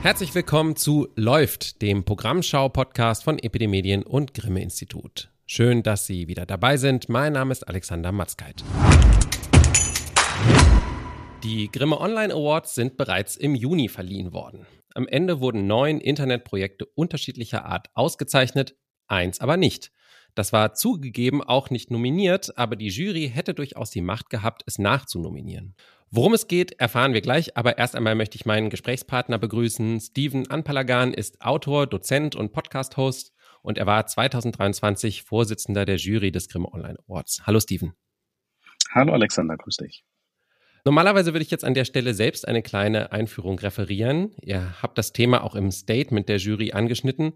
Herzlich willkommen zu Läuft, dem Programmschau-Podcast von Epidemedien und Grimme Institut. Schön, dass Sie wieder dabei sind. Mein Name ist Alexander Matzkeit. Die Grimme Online Awards sind bereits im Juni verliehen worden. Am Ende wurden neun Internetprojekte unterschiedlicher Art ausgezeichnet, eins aber nicht. Das war zugegeben auch nicht nominiert, aber die Jury hätte durchaus die Macht gehabt, es nachzunominieren. Worum es geht, erfahren wir gleich, aber erst einmal möchte ich meinen Gesprächspartner begrüßen. Steven Anpalagan ist Autor, Dozent und Podcast-Host und er war 2023 Vorsitzender der Jury des Grimme Online Awards. Hallo Steven. Hallo Alexander, grüß dich. Normalerweise würde ich jetzt an der Stelle selbst eine kleine Einführung referieren. Ihr habt das Thema auch im Statement der Jury angeschnitten,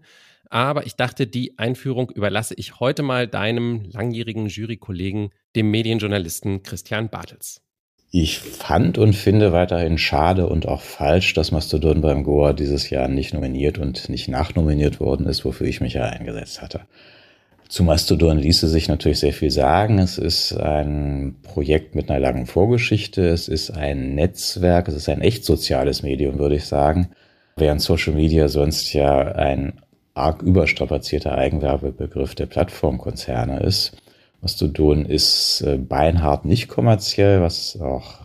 aber ich dachte, die Einführung überlasse ich heute mal deinem langjährigen Jurykollegen, dem Medienjournalisten Christian Bartels. Ich fand und finde weiterhin schade und auch falsch, dass Mastodon beim Goa dieses Jahr nicht nominiert und nicht nachnominiert worden ist, wofür ich mich ja eingesetzt hatte. Zu Mastodon ließe sich natürlich sehr viel sagen. Es ist ein Projekt mit einer langen Vorgeschichte. Es ist ein Netzwerk. Es ist ein echt soziales Medium, würde ich sagen. Während Social Media sonst ja ein arg überstrapazierter Eigenwerbebegriff der Plattformkonzerne ist, Mastodon ist äh, beinhart nicht kommerziell, was auch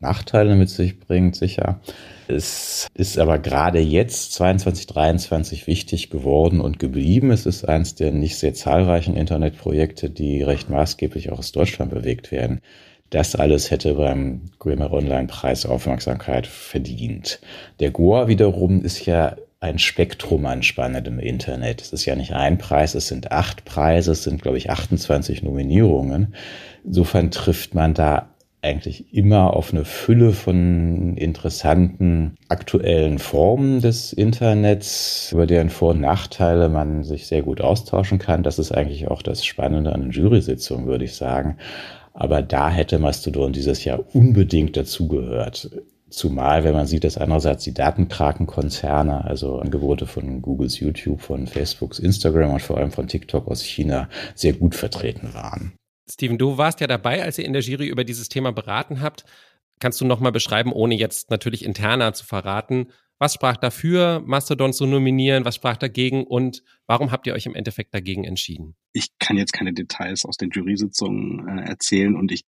Nachteile mit sich bringt, sicher. Es ist aber gerade jetzt, 2023, wichtig geworden und geblieben. Es ist eines der nicht sehr zahlreichen Internetprojekte, die recht maßgeblich auch aus Deutschland bewegt werden. Das alles hätte beim Grimer Online Preis Aufmerksamkeit verdient. Der Goa wiederum ist ja ein Spektrum an spannendem Internet. Es ist ja nicht ein Preis, es sind acht Preise, es sind, glaube ich, 28 Nominierungen. Insofern trifft man da eigentlich immer auf eine Fülle von interessanten aktuellen Formen des Internets, über deren Vor- und Nachteile man sich sehr gut austauschen kann. Das ist eigentlich auch das Spannende an den Jury-Sitzungen, würde ich sagen. Aber da hätte Mastodon dieses Jahr unbedingt dazugehört. Zumal, wenn man sieht, dass andererseits die Datenkrakenkonzerne, also Angebote von Googles YouTube, von Facebooks Instagram und vor allem von TikTok aus China sehr gut vertreten waren. Steven, du warst ja dabei, als ihr in der Jury über dieses Thema beraten habt. Kannst du nochmal beschreiben, ohne jetzt natürlich interner zu verraten, was sprach dafür, Mastodon zu nominieren? Was sprach dagegen? Und warum habt ihr euch im Endeffekt dagegen entschieden? Ich kann jetzt keine Details aus den Jury-Sitzungen äh, erzählen und ich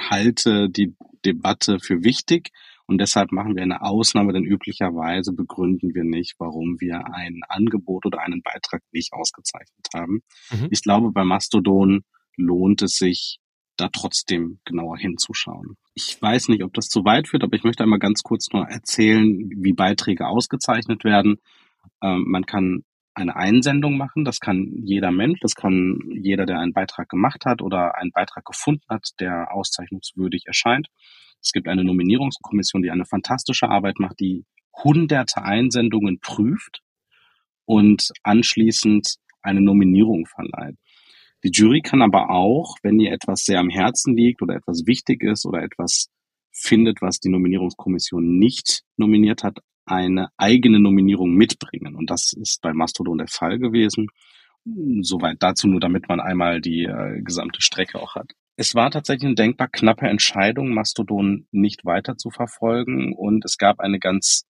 halte die Debatte für wichtig. Und deshalb machen wir eine Ausnahme, denn üblicherweise begründen wir nicht, warum wir ein Angebot oder einen Beitrag nicht ausgezeichnet haben. Mhm. Ich glaube, bei Mastodon lohnt es sich, da trotzdem genauer hinzuschauen. Ich weiß nicht, ob das zu weit führt, aber ich möchte einmal ganz kurz nur erzählen, wie Beiträge ausgezeichnet werden. Ähm, man kann eine Einsendung machen, das kann jeder Mensch, das kann jeder, der einen Beitrag gemacht hat oder einen Beitrag gefunden hat, der auszeichnungswürdig erscheint. Es gibt eine Nominierungskommission, die eine fantastische Arbeit macht, die hunderte Einsendungen prüft und anschließend eine Nominierung verleiht. Die Jury kann aber auch, wenn ihr etwas sehr am Herzen liegt oder etwas wichtig ist oder etwas findet, was die Nominierungskommission nicht nominiert hat, eine eigene Nominierung mitbringen. Und das ist bei Mastodon der Fall gewesen. Soweit dazu nur, damit man einmal die äh, gesamte Strecke auch hat. Es war tatsächlich eine denkbar knappe Entscheidung, Mastodon nicht weiter zu verfolgen. Und es gab eine ganz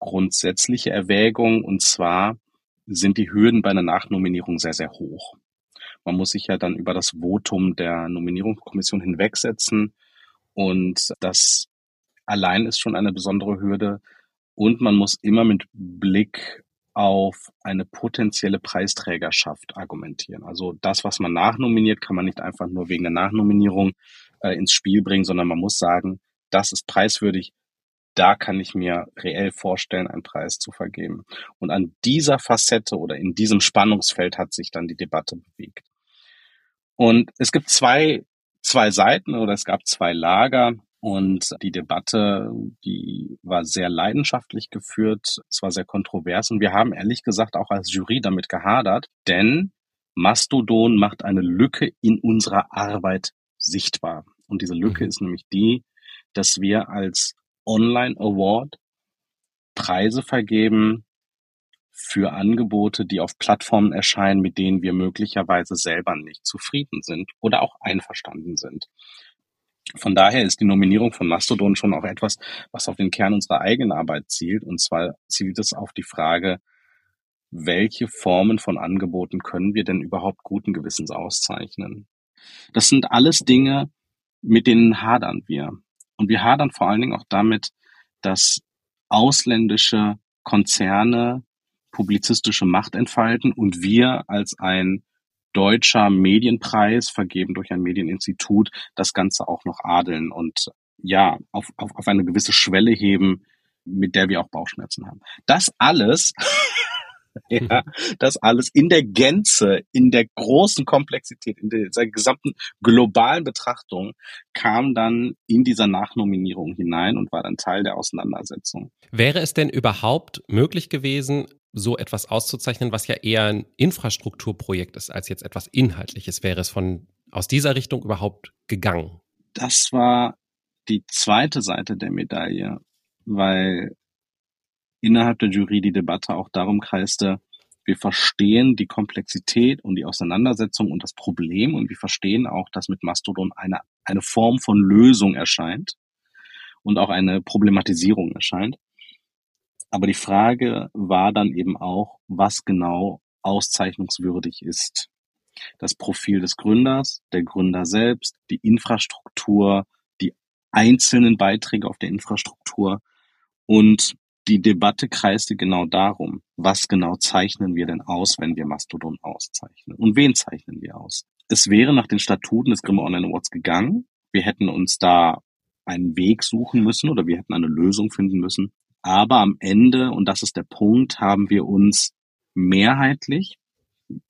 grundsätzliche Erwägung. Und zwar sind die Hürden bei einer Nachnominierung sehr, sehr hoch. Man muss sich ja dann über das Votum der Nominierungskommission hinwegsetzen. Und das allein ist schon eine besondere Hürde. Und man muss immer mit Blick auf eine potenzielle Preisträgerschaft argumentieren. Also das, was man nachnominiert, kann man nicht einfach nur wegen der Nachnominierung äh, ins Spiel bringen, sondern man muss sagen, das ist preiswürdig, da kann ich mir reell vorstellen, einen Preis zu vergeben. Und an dieser Facette oder in diesem Spannungsfeld hat sich dann die Debatte bewegt. Und es gibt zwei, zwei Seiten oder es gab zwei Lager. Und die Debatte, die war sehr leidenschaftlich geführt, es war sehr kontrovers und wir haben ehrlich gesagt auch als Jury damit gehadert, denn Mastodon macht eine Lücke in unserer Arbeit sichtbar. Und diese Lücke mhm. ist nämlich die, dass wir als Online Award Preise vergeben, für Angebote, die auf Plattformen erscheinen, mit denen wir möglicherweise selber nicht zufrieden sind oder auch einverstanden sind. Von daher ist die Nominierung von Mastodon schon auch etwas, was auf den Kern unserer eigenen Arbeit zielt. Und zwar zielt es auf die Frage, welche Formen von Angeboten können wir denn überhaupt guten Gewissens auszeichnen? Das sind alles Dinge, mit denen hadern wir. Und wir hadern vor allen Dingen auch damit, dass ausländische Konzerne publizistische Macht entfalten und wir als ein deutscher Medienpreis, vergeben durch ein Medieninstitut, das Ganze auch noch adeln und ja, auf, auf, auf eine gewisse Schwelle heben, mit der wir auch Bauchschmerzen haben. Das alles ja, das alles in der Gänze, in der großen Komplexität, in der gesamten globalen Betrachtung kam dann in dieser Nachnominierung hinein und war dann Teil der Auseinandersetzung. Wäre es denn überhaupt möglich gewesen, so etwas auszuzeichnen, was ja eher ein Infrastrukturprojekt ist als jetzt etwas Inhaltliches? Wäre es von aus dieser Richtung überhaupt gegangen? Das war die zweite Seite der Medaille, weil innerhalb der Jury die Debatte auch darum kreiste, wir verstehen die Komplexität und die Auseinandersetzung und das Problem und wir verstehen auch, dass mit Mastodon eine, eine Form von Lösung erscheint und auch eine Problematisierung erscheint. Aber die Frage war dann eben auch, was genau auszeichnungswürdig ist. Das Profil des Gründers, der Gründer selbst, die Infrastruktur, die einzelnen Beiträge auf der Infrastruktur und die Debatte kreiste genau darum, was genau zeichnen wir denn aus, wenn wir Mastodon auszeichnen? Und wen zeichnen wir aus? Es wäre nach den Statuten des Grimme Online Awards gegangen. Wir hätten uns da einen Weg suchen müssen oder wir hätten eine Lösung finden müssen. Aber am Ende, und das ist der Punkt, haben wir uns mehrheitlich,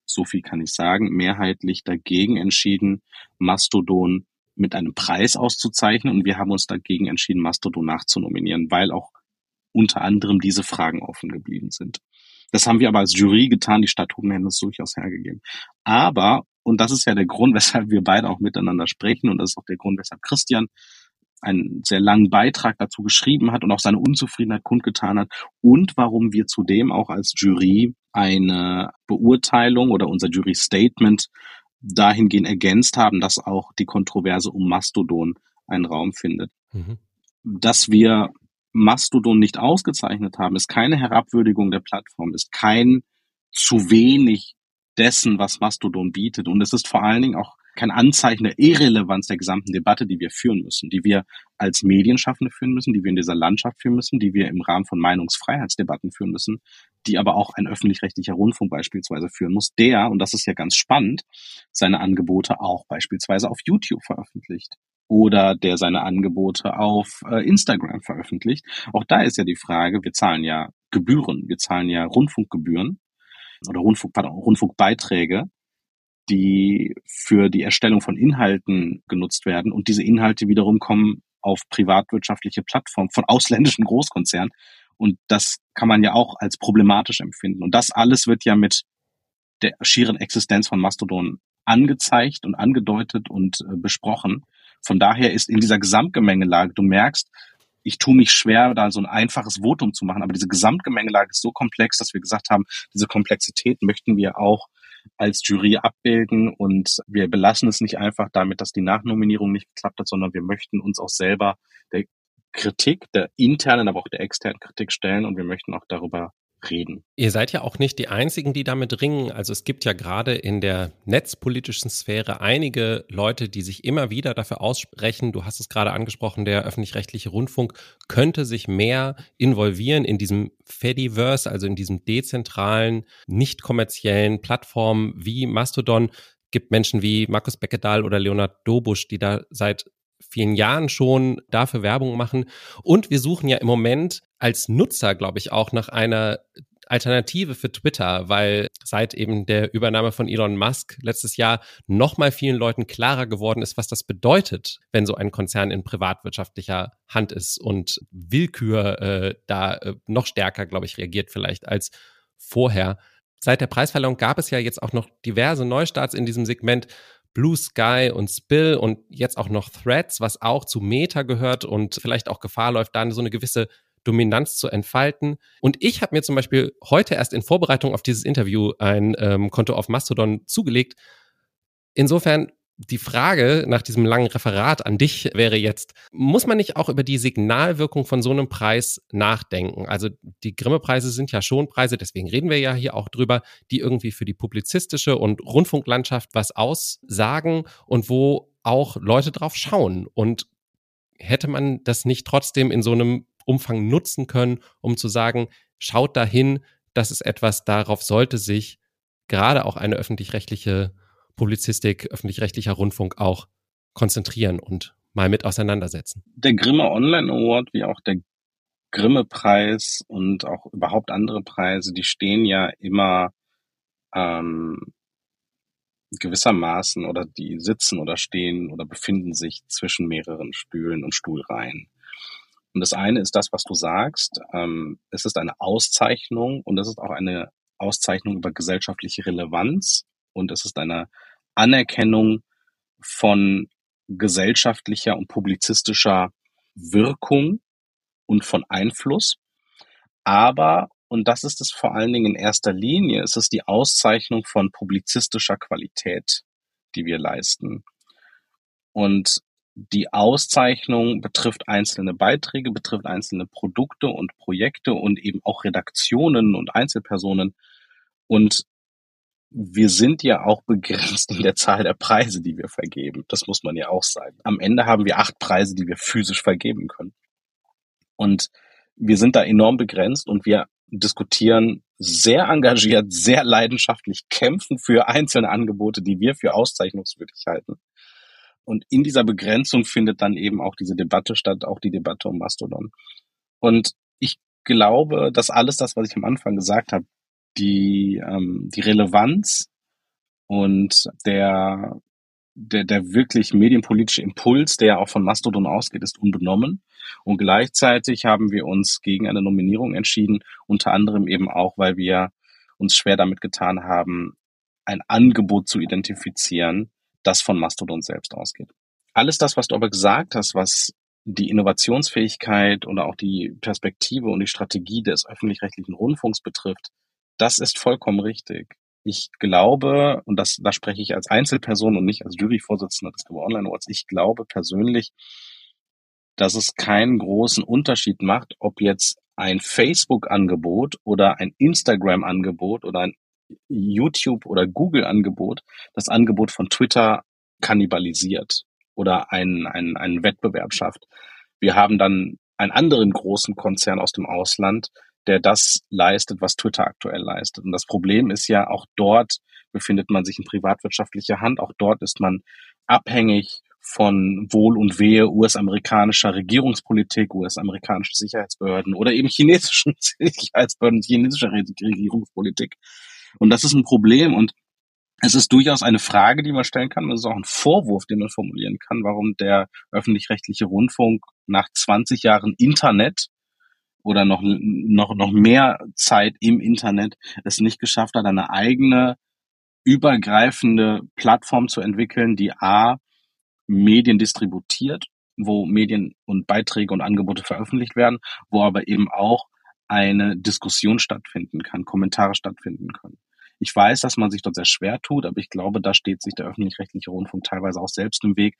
so viel kann ich sagen, mehrheitlich dagegen entschieden, Mastodon mit einem Preis auszuzeichnen und wir haben uns dagegen entschieden, Mastodon nachzunominieren, weil auch unter anderem diese Fragen offen geblieben sind. Das haben wir aber als Jury getan, die Statuten hätten es durchaus hergegeben. Aber, und das ist ja der Grund, weshalb wir beide auch miteinander sprechen, und das ist auch der Grund, weshalb Christian einen sehr langen Beitrag dazu geschrieben hat und auch seine Unzufriedenheit kundgetan hat und warum wir zudem auch als Jury eine Beurteilung oder unser Jury-Statement dahingehend ergänzt haben, dass auch die Kontroverse um Mastodon einen Raum findet. Mhm. Dass wir Mastodon nicht ausgezeichnet haben, ist keine Herabwürdigung der Plattform, ist kein zu wenig dessen, was Mastodon bietet. Und es ist vor allen Dingen auch kein Anzeichen der Irrelevanz der gesamten Debatte, die wir führen müssen, die wir als Medienschaffende führen müssen, die wir in dieser Landschaft führen müssen, die wir im Rahmen von Meinungsfreiheitsdebatten führen müssen, die aber auch ein öffentlich-rechtlicher Rundfunk beispielsweise führen muss, der, und das ist ja ganz spannend, seine Angebote auch beispielsweise auf YouTube veröffentlicht oder der seine Angebote auf äh, Instagram veröffentlicht. Auch da ist ja die Frage, wir zahlen ja Gebühren, wir zahlen ja Rundfunkgebühren oder Rundfunk, pardon, Rundfunkbeiträge, die für die Erstellung von Inhalten genutzt werden und diese Inhalte wiederum kommen auf privatwirtschaftliche Plattformen von ausländischen Großkonzernen und das kann man ja auch als problematisch empfinden und das alles wird ja mit der schieren Existenz von Mastodon angezeigt und angedeutet und äh, besprochen. Von daher ist in dieser Gesamtgemengelage, du merkst, ich tue mich schwer, da so ein einfaches Votum zu machen, aber diese Gesamtgemengelage ist so komplex, dass wir gesagt haben, diese Komplexität möchten wir auch als Jury abbilden und wir belassen es nicht einfach damit, dass die Nachnominierung nicht geklappt hat, sondern wir möchten uns auch selber der Kritik, der internen, aber auch der externen Kritik stellen und wir möchten auch darüber reden. Ihr seid ja auch nicht die Einzigen, die damit ringen. Also es gibt ja gerade in der netzpolitischen Sphäre einige Leute, die sich immer wieder dafür aussprechen. Du hast es gerade angesprochen, der öffentlich-rechtliche Rundfunk könnte sich mehr involvieren in diesem Fediverse, also in diesem dezentralen, nicht kommerziellen Plattformen wie Mastodon. Gibt Menschen wie Markus Beckedahl oder Leonard Dobusch, die da seit vielen Jahren schon dafür Werbung machen. Und wir suchen ja im Moment als Nutzer, glaube ich, auch nach einer Alternative für Twitter, weil seit eben der Übernahme von Elon Musk letztes Jahr nochmal vielen Leuten klarer geworden ist, was das bedeutet, wenn so ein Konzern in privatwirtschaftlicher Hand ist und Willkür äh, da äh, noch stärker, glaube ich, reagiert vielleicht als vorher. Seit der Preisverleihung gab es ja jetzt auch noch diverse Neustarts in diesem Segment. Blue Sky und Spill und jetzt auch noch Threads, was auch zu Meta gehört und vielleicht auch Gefahr läuft, da so eine gewisse Dominanz zu entfalten. Und ich habe mir zum Beispiel heute erst in Vorbereitung auf dieses Interview ein ähm, Konto auf Mastodon zugelegt. Insofern die Frage nach diesem langen Referat an dich wäre jetzt, muss man nicht auch über die Signalwirkung von so einem Preis nachdenken? Also die Grimme-Preise sind ja schon Preise, deswegen reden wir ja hier auch drüber, die irgendwie für die publizistische und Rundfunklandschaft was aussagen und wo auch Leute drauf schauen. Und hätte man das nicht trotzdem in so einem Umfang nutzen können, um zu sagen, schaut dahin, das ist etwas, darauf sollte sich gerade auch eine öffentlich-rechtliche Publizistik, öffentlich-rechtlicher Rundfunk auch konzentrieren und mal mit auseinandersetzen. Der Grimme Online Award wie auch der Grimme Preis und auch überhaupt andere Preise, die stehen ja immer ähm, gewissermaßen oder die sitzen oder stehen oder befinden sich zwischen mehreren Stühlen und Stuhlreihen. Und das eine ist das, was du sagst. Ähm, es ist eine Auszeichnung und es ist auch eine Auszeichnung über gesellschaftliche Relevanz und es ist eine Anerkennung von gesellschaftlicher und publizistischer Wirkung und von Einfluss. Aber, und das ist es vor allen Dingen in erster Linie, es ist die Auszeichnung von publizistischer Qualität, die wir leisten. Und die Auszeichnung betrifft einzelne Beiträge, betrifft einzelne Produkte und Projekte und eben auch Redaktionen und Einzelpersonen. Und wir sind ja auch begrenzt in der Zahl der Preise, die wir vergeben. Das muss man ja auch sagen. Am Ende haben wir acht Preise, die wir physisch vergeben können. Und wir sind da enorm begrenzt und wir diskutieren sehr engagiert, sehr leidenschaftlich, kämpfen für einzelne Angebote, die wir für auszeichnungswürdig halten. Und in dieser Begrenzung findet dann eben auch diese Debatte statt, auch die Debatte um Mastodon. Und ich glaube, dass alles das, was ich am Anfang gesagt habe, die, ähm, die Relevanz und der, der, der wirklich medienpolitische Impuls, der auch von Mastodon ausgeht, ist unbenommen. Und gleichzeitig haben wir uns gegen eine Nominierung entschieden, unter anderem eben auch, weil wir uns schwer damit getan haben, ein Angebot zu identifizieren, das von Mastodon selbst ausgeht. Alles das, was du aber gesagt hast, was die Innovationsfähigkeit oder auch die Perspektive und die Strategie des öffentlich-rechtlichen Rundfunks betrifft, das ist vollkommen richtig. Ich glaube, und das, da spreche ich als Einzelperson und nicht als Juryvorsitzender des Global Online Awards, ich glaube persönlich, dass es keinen großen Unterschied macht, ob jetzt ein Facebook-Angebot oder ein Instagram-Angebot oder ein YouTube- oder Google-Angebot das Angebot von Twitter kannibalisiert oder einen, einen, einen Wettbewerb schafft. Wir haben dann einen anderen großen Konzern aus dem Ausland, der das leistet, was Twitter aktuell leistet. Und das Problem ist ja, auch dort befindet man sich in privatwirtschaftlicher Hand, auch dort ist man abhängig von Wohl und Wehe US-amerikanischer Regierungspolitik, US-amerikanischen Sicherheitsbehörden oder eben chinesischen Sicherheitsbehörden, chinesischer Regierungspolitik. Und das ist ein Problem und es ist durchaus eine Frage, die man stellen kann. Es ist auch ein Vorwurf, den man formulieren kann, warum der öffentlich-rechtliche Rundfunk nach 20 Jahren Internet oder noch, noch, noch mehr Zeit im Internet es nicht geschafft hat, eine eigene übergreifende Plattform zu entwickeln, die A, Medien distributiert, wo Medien und Beiträge und Angebote veröffentlicht werden, wo aber eben auch eine Diskussion stattfinden kann, Kommentare stattfinden können. Ich weiß, dass man sich dort sehr schwer tut, aber ich glaube, da steht sich der öffentlich-rechtliche Rundfunk teilweise auch selbst im Weg.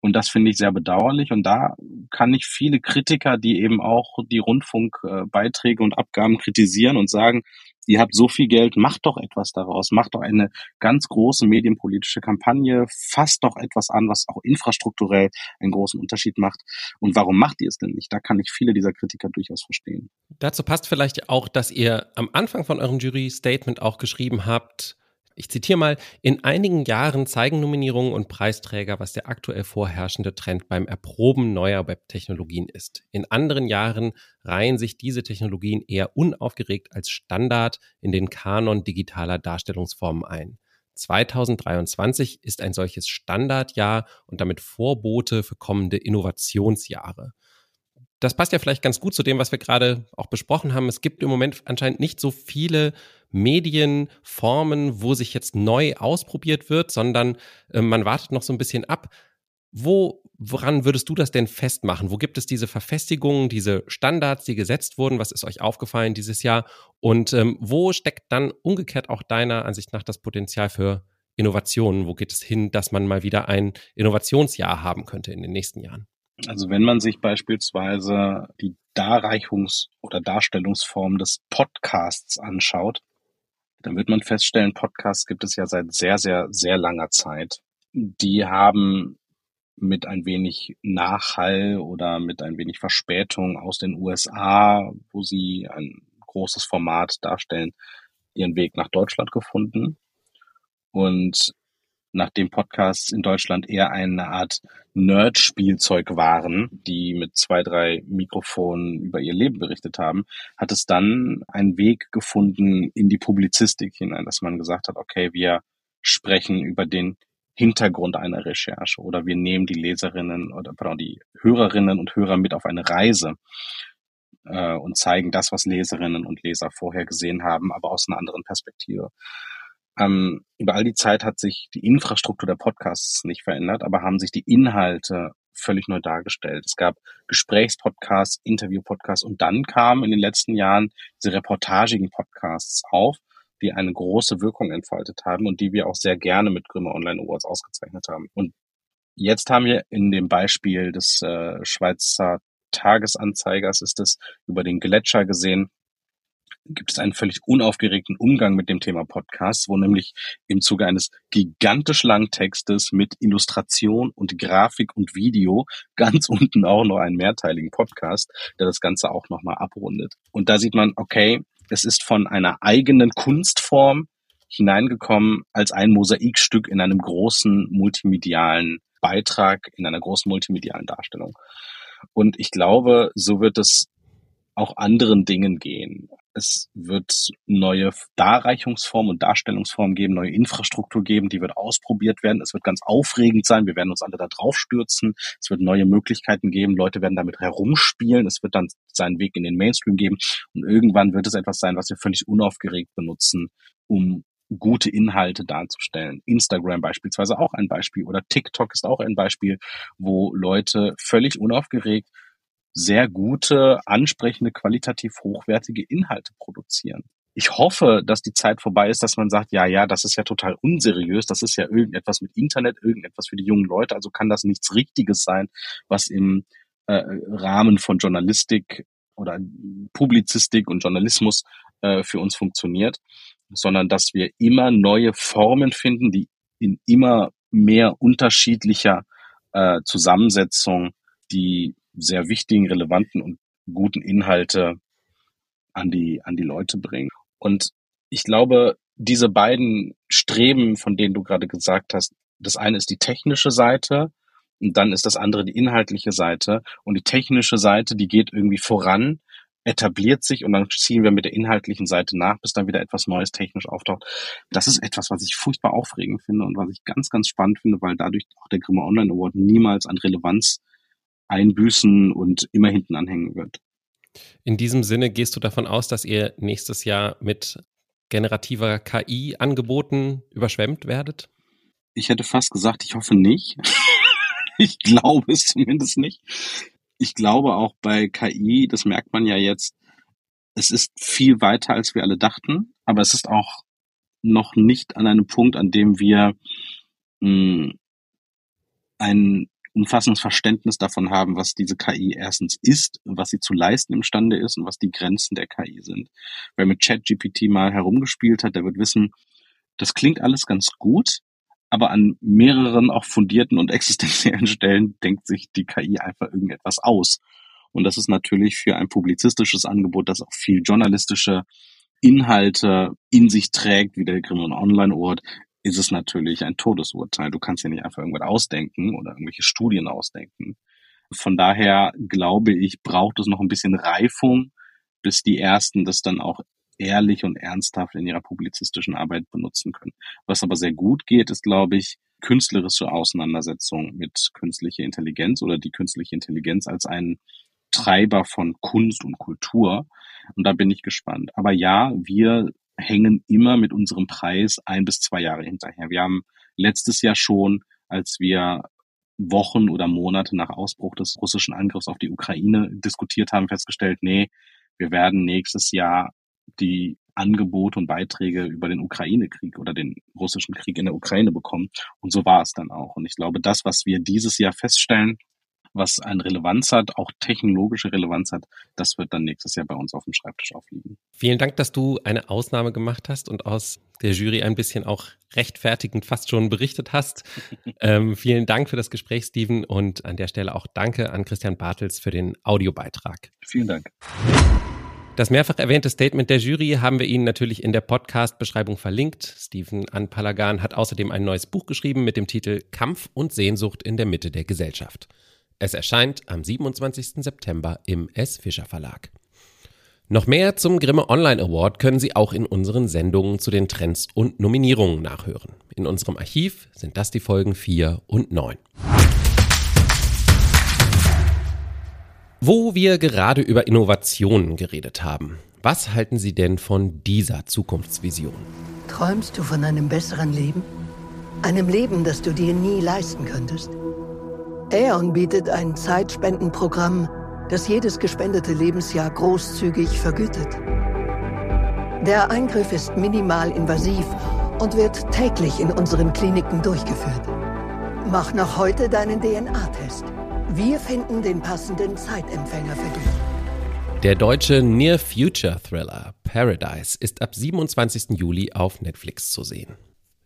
Und das finde ich sehr bedauerlich. Und da kann ich viele Kritiker, die eben auch die Rundfunkbeiträge und Abgaben kritisieren und sagen, ihr habt so viel Geld, macht doch etwas daraus, macht doch eine ganz große medienpolitische Kampagne, fasst doch etwas an, was auch infrastrukturell einen großen Unterschied macht. Und warum macht ihr es denn nicht? Da kann ich viele dieser Kritiker durchaus verstehen. Dazu passt vielleicht auch, dass ihr am Anfang von eurem Jury-Statement auch geschrieben habt, ich zitiere mal, in einigen Jahren zeigen Nominierungen und Preisträger, was der aktuell vorherrschende Trend beim Erproben neuer Webtechnologien ist. In anderen Jahren reihen sich diese Technologien eher unaufgeregt als Standard in den Kanon digitaler Darstellungsformen ein. 2023 ist ein solches Standardjahr und damit Vorbote für kommende Innovationsjahre das passt ja vielleicht ganz gut zu dem, was wir gerade auch besprochen haben. Es gibt im Moment anscheinend nicht so viele Medienformen, wo sich jetzt neu ausprobiert wird, sondern äh, man wartet noch so ein bisschen ab. Wo, woran würdest du das denn festmachen? Wo gibt es diese Verfestigungen, diese Standards, die gesetzt wurden? Was ist euch aufgefallen dieses Jahr? Und ähm, wo steckt dann umgekehrt auch deiner Ansicht nach das Potenzial für Innovationen? Wo geht es hin, dass man mal wieder ein Innovationsjahr haben könnte in den nächsten Jahren? Also wenn man sich beispielsweise die Darreichungs- oder Darstellungsform des Podcasts anschaut, dann wird man feststellen, Podcasts gibt es ja seit sehr, sehr, sehr langer Zeit. Die haben mit ein wenig Nachhall oder mit ein wenig Verspätung aus den USA, wo sie ein großes Format darstellen, ihren Weg nach Deutschland gefunden. Und nachdem Podcasts in Deutschland eher eine Art Nerd-Spielzeug waren, die mit zwei, drei Mikrofonen über ihr Leben berichtet haben, hat es dann einen Weg gefunden in die Publizistik hinein, dass man gesagt hat, okay, wir sprechen über den Hintergrund einer Recherche oder wir nehmen die Leserinnen oder pardon, die Hörerinnen und Hörer mit auf eine Reise äh, und zeigen das, was Leserinnen und Leser vorher gesehen haben, aber aus einer anderen Perspektive. Ähm, über all die Zeit hat sich die Infrastruktur der Podcasts nicht verändert, aber haben sich die Inhalte völlig neu dargestellt. Es gab Gesprächspodcasts, Interviewpodcasts und dann kamen in den letzten Jahren diese reportagigen Podcasts auf, die eine große Wirkung entfaltet haben und die wir auch sehr gerne mit Grimme Online Awards ausgezeichnet haben. Und jetzt haben wir in dem Beispiel des äh, Schweizer Tagesanzeigers ist es über den Gletscher gesehen, gibt es einen völlig unaufgeregten Umgang mit dem Thema Podcast, wo nämlich im Zuge eines gigantisch langen Textes mit Illustration und Grafik und Video ganz unten auch noch einen mehrteiligen Podcast, der das Ganze auch nochmal abrundet. Und da sieht man, okay, es ist von einer eigenen Kunstform hineingekommen als ein Mosaikstück in einem großen multimedialen Beitrag, in einer großen multimedialen Darstellung. Und ich glaube, so wird es auch anderen Dingen gehen. Es wird neue Darreichungsformen und Darstellungsformen geben, neue Infrastruktur geben, die wird ausprobiert werden. Es wird ganz aufregend sein. Wir werden uns alle da drauf stürzen. Es wird neue Möglichkeiten geben. Leute werden damit herumspielen. Es wird dann seinen Weg in den Mainstream geben. Und irgendwann wird es etwas sein, was wir völlig unaufgeregt benutzen, um gute Inhalte darzustellen. Instagram beispielsweise auch ein Beispiel oder TikTok ist auch ein Beispiel, wo Leute völlig unaufgeregt sehr gute, ansprechende, qualitativ hochwertige Inhalte produzieren. Ich hoffe, dass die Zeit vorbei ist, dass man sagt, ja, ja, das ist ja total unseriös, das ist ja irgendetwas mit Internet, irgendetwas für die jungen Leute, also kann das nichts Richtiges sein, was im äh, Rahmen von Journalistik oder Publizistik und Journalismus äh, für uns funktioniert, sondern dass wir immer neue Formen finden, die in immer mehr unterschiedlicher äh, Zusammensetzung die sehr wichtigen, relevanten und guten Inhalte an die, an die Leute bringen. Und ich glaube, diese beiden Streben, von denen du gerade gesagt hast, das eine ist die technische Seite und dann ist das andere die inhaltliche Seite. Und die technische Seite, die geht irgendwie voran, etabliert sich und dann ziehen wir mit der inhaltlichen Seite nach, bis dann wieder etwas Neues technisch auftaucht. Das ist etwas, was ich furchtbar aufregend finde und was ich ganz, ganz spannend finde, weil dadurch auch der Grimme Online Award niemals an Relevanz einbüßen und immer hinten anhängen wird. In diesem Sinne gehst du davon aus, dass ihr nächstes Jahr mit generativer KI Angeboten überschwemmt werdet? Ich hätte fast gesagt, ich hoffe nicht. ich glaube es zumindest nicht. Ich glaube auch bei KI, das merkt man ja jetzt, es ist viel weiter, als wir alle dachten, aber es ist auch noch nicht an einem Punkt, an dem wir mh, hm, ein umfassendes Verständnis davon haben, was diese KI erstens ist und was sie zu leisten imstande ist und was die Grenzen der KI sind. Wer mit ChatGPT mal herumgespielt hat, der wird wissen, das klingt alles ganz gut, aber an mehreren auch fundierten und existenziellen Stellen denkt sich die KI einfach irgendetwas aus. Und das ist natürlich für ein publizistisches Angebot, das auch viel journalistische Inhalte in sich trägt, wie der Grimme Online Ort, ist es natürlich ein Todesurteil. Du kannst ja nicht einfach irgendwas ausdenken oder irgendwelche Studien ausdenken. Von daher glaube ich, braucht es noch ein bisschen Reifung, bis die ersten das dann auch ehrlich und ernsthaft in ihrer publizistischen Arbeit benutzen können. Was aber sehr gut geht, ist, glaube ich, künstlerische Auseinandersetzung mit künstlicher Intelligenz oder die künstliche Intelligenz als ein Treiber von Kunst und Kultur. Und da bin ich gespannt. Aber ja, wir hängen immer mit unserem Preis ein bis zwei Jahre hinterher. Wir haben letztes Jahr schon, als wir Wochen oder Monate nach Ausbruch des russischen Angriffs auf die Ukraine diskutiert haben, festgestellt, nee, wir werden nächstes Jahr die Angebote und Beiträge über den Ukraine-Krieg oder den russischen Krieg in der Ukraine bekommen. Und so war es dann auch. Und ich glaube, das, was wir dieses Jahr feststellen, was eine Relevanz hat, auch technologische Relevanz hat, das wird dann nächstes Jahr bei uns auf dem Schreibtisch aufliegen. Vielen Dank, dass du eine Ausnahme gemacht hast und aus der Jury ein bisschen auch rechtfertigend fast schon berichtet hast. ähm, vielen Dank für das Gespräch, Steven, und an der Stelle auch danke an Christian Bartels für den Audiobeitrag. Vielen Dank. Das mehrfach erwähnte Statement der Jury haben wir Ihnen natürlich in der Podcast-Beschreibung verlinkt. Stephen Anpalagan hat außerdem ein neues Buch geschrieben mit dem Titel Kampf und Sehnsucht in der Mitte der Gesellschaft. Es erscheint am 27. September im S. Fischer Verlag. Noch mehr zum Grimme Online Award können Sie auch in unseren Sendungen zu den Trends und Nominierungen nachhören. In unserem Archiv sind das die Folgen 4 und 9. Wo wir gerade über Innovationen geredet haben, was halten Sie denn von dieser Zukunftsvision? Träumst du von einem besseren Leben? Einem Leben, das du dir nie leisten könntest? Aeon bietet ein Zeitspendenprogramm, das jedes gespendete Lebensjahr großzügig vergütet. Der Eingriff ist minimal invasiv und wird täglich in unseren Kliniken durchgeführt. Mach noch heute deinen DNA-Test. Wir finden den passenden Zeitempfänger für dich. Der deutsche Near Future Thriller Paradise ist ab 27. Juli auf Netflix zu sehen.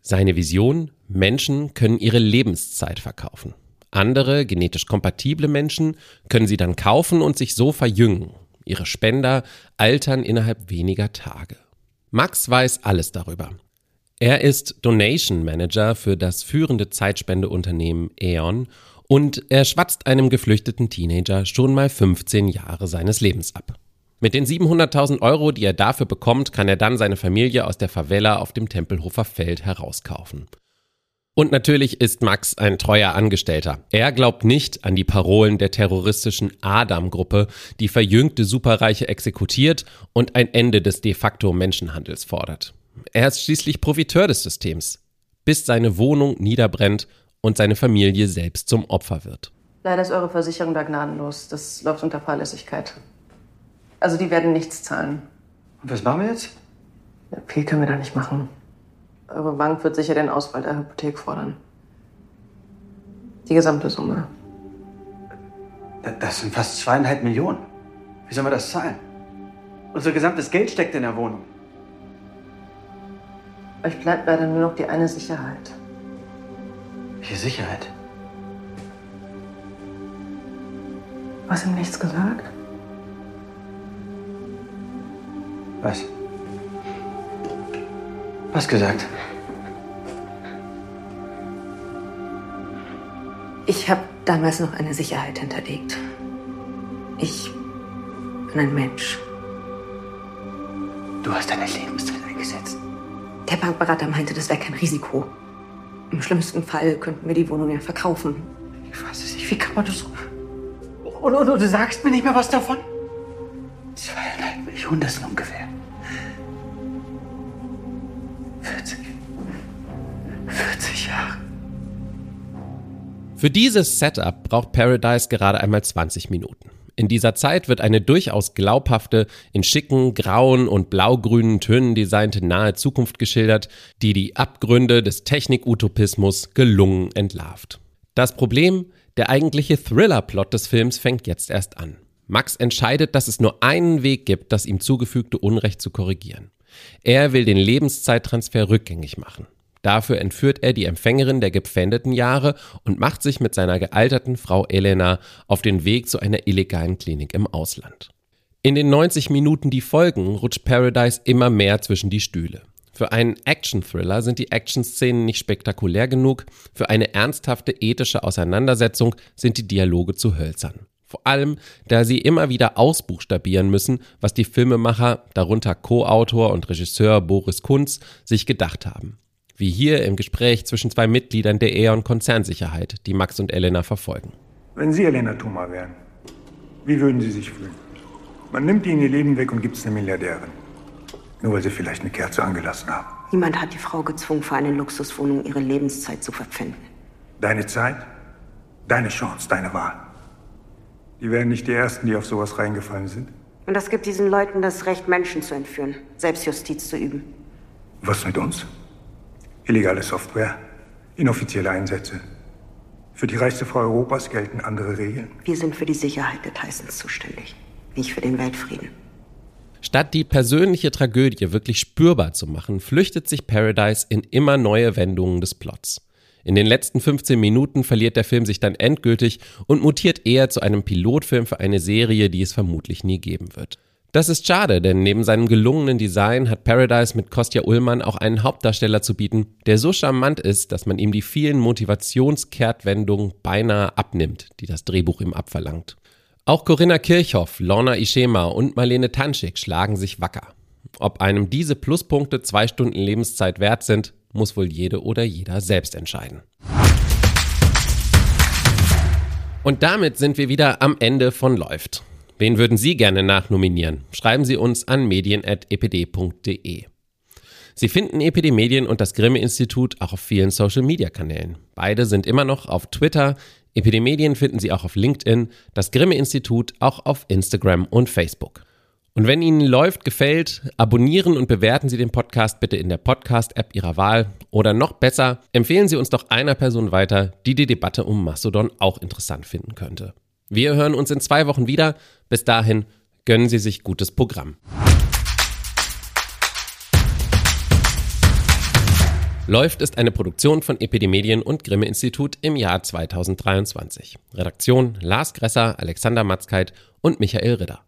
Seine Vision, Menschen können ihre Lebenszeit verkaufen. Andere, genetisch kompatible Menschen können sie dann kaufen und sich so verjüngen. Ihre Spender altern innerhalb weniger Tage. Max weiß alles darüber. Er ist Donation Manager für das führende Zeitspendeunternehmen E.ON und er schwatzt einem geflüchteten Teenager schon mal 15 Jahre seines Lebens ab. Mit den 700.000 Euro, die er dafür bekommt, kann er dann seine Familie aus der Favela auf dem Tempelhofer Feld herauskaufen. Und natürlich ist Max ein treuer Angestellter. Er glaubt nicht an die Parolen der terroristischen Adam-Gruppe, die verjüngte Superreiche exekutiert und ein Ende des de facto Menschenhandels fordert. Er ist schließlich Profiteur des Systems, bis seine Wohnung niederbrennt und seine Familie selbst zum Opfer wird. Leider ist eure Versicherung da gnadenlos. Das läuft unter Fahrlässigkeit. Also die werden nichts zahlen. Und was machen wir jetzt? Ja, viel können wir da nicht machen. Eure Bank wird sicher den Ausfall der Hypothek fordern. Die gesamte Summe. Das sind fast zweieinhalb Millionen. Wie sollen wir das zahlen? Unser gesamtes Geld steckt in der Wohnung. Euch bleibt leider nur noch die eine Sicherheit. Welche Sicherheit? Du hast ihm nichts gesagt? Was? Was gesagt? Ich habe damals noch eine Sicherheit hinterlegt. Ich bin ein Mensch. Du hast deine Lebenszeit eingesetzt. Der Bankberater meinte, das wäre kein Risiko. Im schlimmsten Fall könnten wir die Wohnung ja verkaufen. Ich weiß es nicht. Wie kann man das. Und, und, und du sagst mir nicht mehr was davon? Zweieinhalb Millionen, das sind ungefähr. 40 Jahre. Für dieses Setup braucht Paradise gerade einmal 20 Minuten. In dieser Zeit wird eine durchaus glaubhafte, in schicken, grauen und blaugrünen Tönen designte nahe Zukunft geschildert, die die Abgründe des Technik-Utopismus gelungen entlarvt. Das Problem, der eigentliche Thriller-Plot des Films fängt jetzt erst an. Max entscheidet, dass es nur einen Weg gibt, das ihm zugefügte Unrecht zu korrigieren. Er will den Lebenszeittransfer rückgängig machen. Dafür entführt er die Empfängerin der gepfändeten Jahre und macht sich mit seiner gealterten Frau Elena auf den Weg zu einer illegalen Klinik im Ausland. In den 90 Minuten, die folgen, rutscht Paradise immer mehr zwischen die Stühle. Für einen Action-Thriller sind die Action-Szenen nicht spektakulär genug, für eine ernsthafte ethische Auseinandersetzung sind die Dialoge zu hölzern. Vor allem, da sie immer wieder ausbuchstabieren müssen, was die Filmemacher, darunter Co-Autor und Regisseur Boris Kunz, sich gedacht haben. Wie hier im Gespräch zwischen zwei Mitgliedern der E.ON Konzernsicherheit, die Max und Elena verfolgen. Wenn Sie Elena Thoma wären, wie würden Sie sich fühlen? Man nimmt Ihnen Ihr Leben weg und gibt es eine Milliardärin. Nur weil Sie vielleicht eine Kerze angelassen haben. Niemand hat die Frau gezwungen, für eine Luxuswohnung ihre Lebenszeit zu verpfänden. Deine Zeit, deine Chance, deine Wahl. Die wären nicht die Ersten, die auf sowas reingefallen sind. Und das gibt diesen Leuten das Recht, Menschen zu entführen, Selbstjustiz zu üben. Was mit uns? Illegale Software, inoffizielle Einsätze. Für die reichste Frau Europas gelten andere Regeln. Wir sind für die Sicherheit der Tysons zuständig, nicht für den Weltfrieden. Statt die persönliche Tragödie wirklich spürbar zu machen, flüchtet sich Paradise in immer neue Wendungen des Plots. In den letzten 15 Minuten verliert der Film sich dann endgültig und mutiert eher zu einem Pilotfilm für eine Serie, die es vermutlich nie geben wird. Das ist schade, denn neben seinem gelungenen Design hat Paradise mit Kostja Ullmann auch einen Hauptdarsteller zu bieten, der so charmant ist, dass man ihm die vielen Motivationskehrtwendungen beinahe abnimmt, die das Drehbuch ihm abverlangt. Auch Corinna Kirchhoff, Lorna Ischema und Marlene Tanschik schlagen sich wacker. Ob einem diese Pluspunkte zwei Stunden Lebenszeit wert sind, muss wohl jede oder jeder selbst entscheiden. Und damit sind wir wieder am Ende von Läuft. Wen würden Sie gerne nachnominieren? Schreiben Sie uns an medien.epd.de. Sie finden EPD Medien und das Grimme Institut auch auf vielen Social Media Kanälen. Beide sind immer noch auf Twitter. EPD Medien finden Sie auch auf LinkedIn, das Grimme Institut auch auf Instagram und Facebook. Und wenn Ihnen läuft, gefällt, abonnieren und bewerten Sie den Podcast bitte in der Podcast-App Ihrer Wahl. Oder noch besser, empfehlen Sie uns doch einer Person weiter, die die Debatte um Mastodon auch interessant finden könnte. Wir hören uns in zwei Wochen wieder. Bis dahin gönnen Sie sich gutes Programm. Läuft ist eine Produktion von Epidemedien und Grimme Institut im Jahr 2023. Redaktion Lars Gresser, Alexander Matzkeit und Michael Ridder.